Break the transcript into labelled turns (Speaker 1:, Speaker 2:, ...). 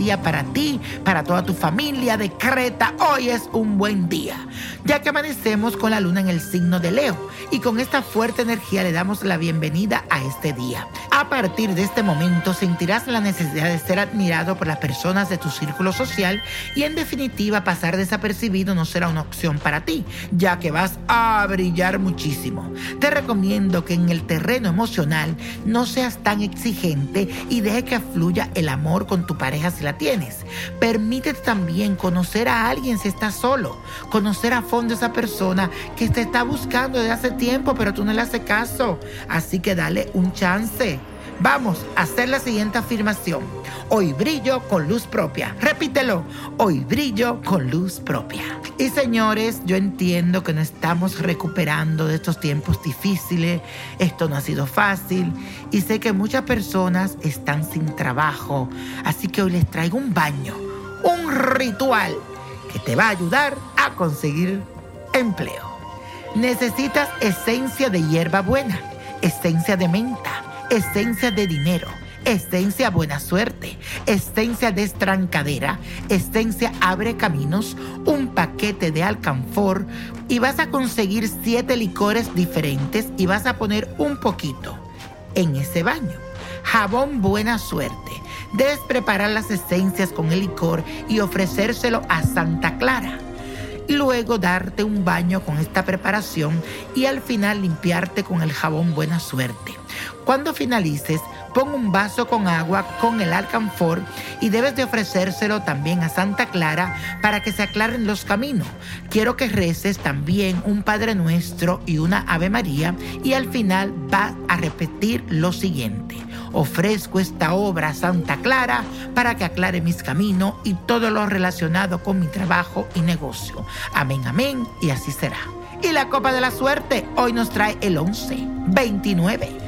Speaker 1: Día para ti, para toda tu familia de Creta. Hoy es un buen día, ya que amanecemos con la luna en el signo de Leo y con esta fuerte energía le damos la bienvenida a este día. A partir de este momento sentirás la necesidad de ser admirado por las personas de tu círculo social y en definitiva pasar desapercibido no será una opción para ti, ya que vas a brillar muchísimo. Te recomiendo que en el terreno emocional no seas tan exigente y deje que fluya el amor con tu pareja si la tienes. Permítete también conocer a alguien si estás solo, conocer a fondo a esa persona que te está buscando desde hace tiempo pero tú no le haces caso. Así que dale un chance. Vamos a hacer la siguiente afirmación. Hoy brillo con luz propia. Repítelo. Hoy brillo con luz propia. Y señores, yo entiendo que no estamos recuperando de estos tiempos difíciles. Esto no ha sido fácil. Y sé que muchas personas están sin trabajo. Así que hoy les traigo un baño, un ritual que te va a ayudar a conseguir empleo. Necesitas esencia de hierba buena, esencia de menta esencia de dinero, esencia buena suerte, esencia de estrancadera, esencia abre caminos, un paquete de alcanfor y vas a conseguir siete licores diferentes y vas a poner un poquito en ese baño. Jabón buena suerte. Debes preparar las esencias con el licor y ofrecérselo a Santa Clara luego darte un baño con esta preparación y al final limpiarte con el jabón buena suerte. Cuando finalices, pon un vaso con agua con el alcanfor y debes de ofrecérselo también a Santa Clara para que se aclaren los caminos. Quiero que reces también un Padre Nuestro y una Ave María y al final vas a repetir lo siguiente. Ofrezco esta obra a Santa Clara para que aclare mis caminos y todo lo relacionado con mi trabajo y negocio. Amén, amén y así será. Y la copa de la suerte hoy nos trae el 11, 29,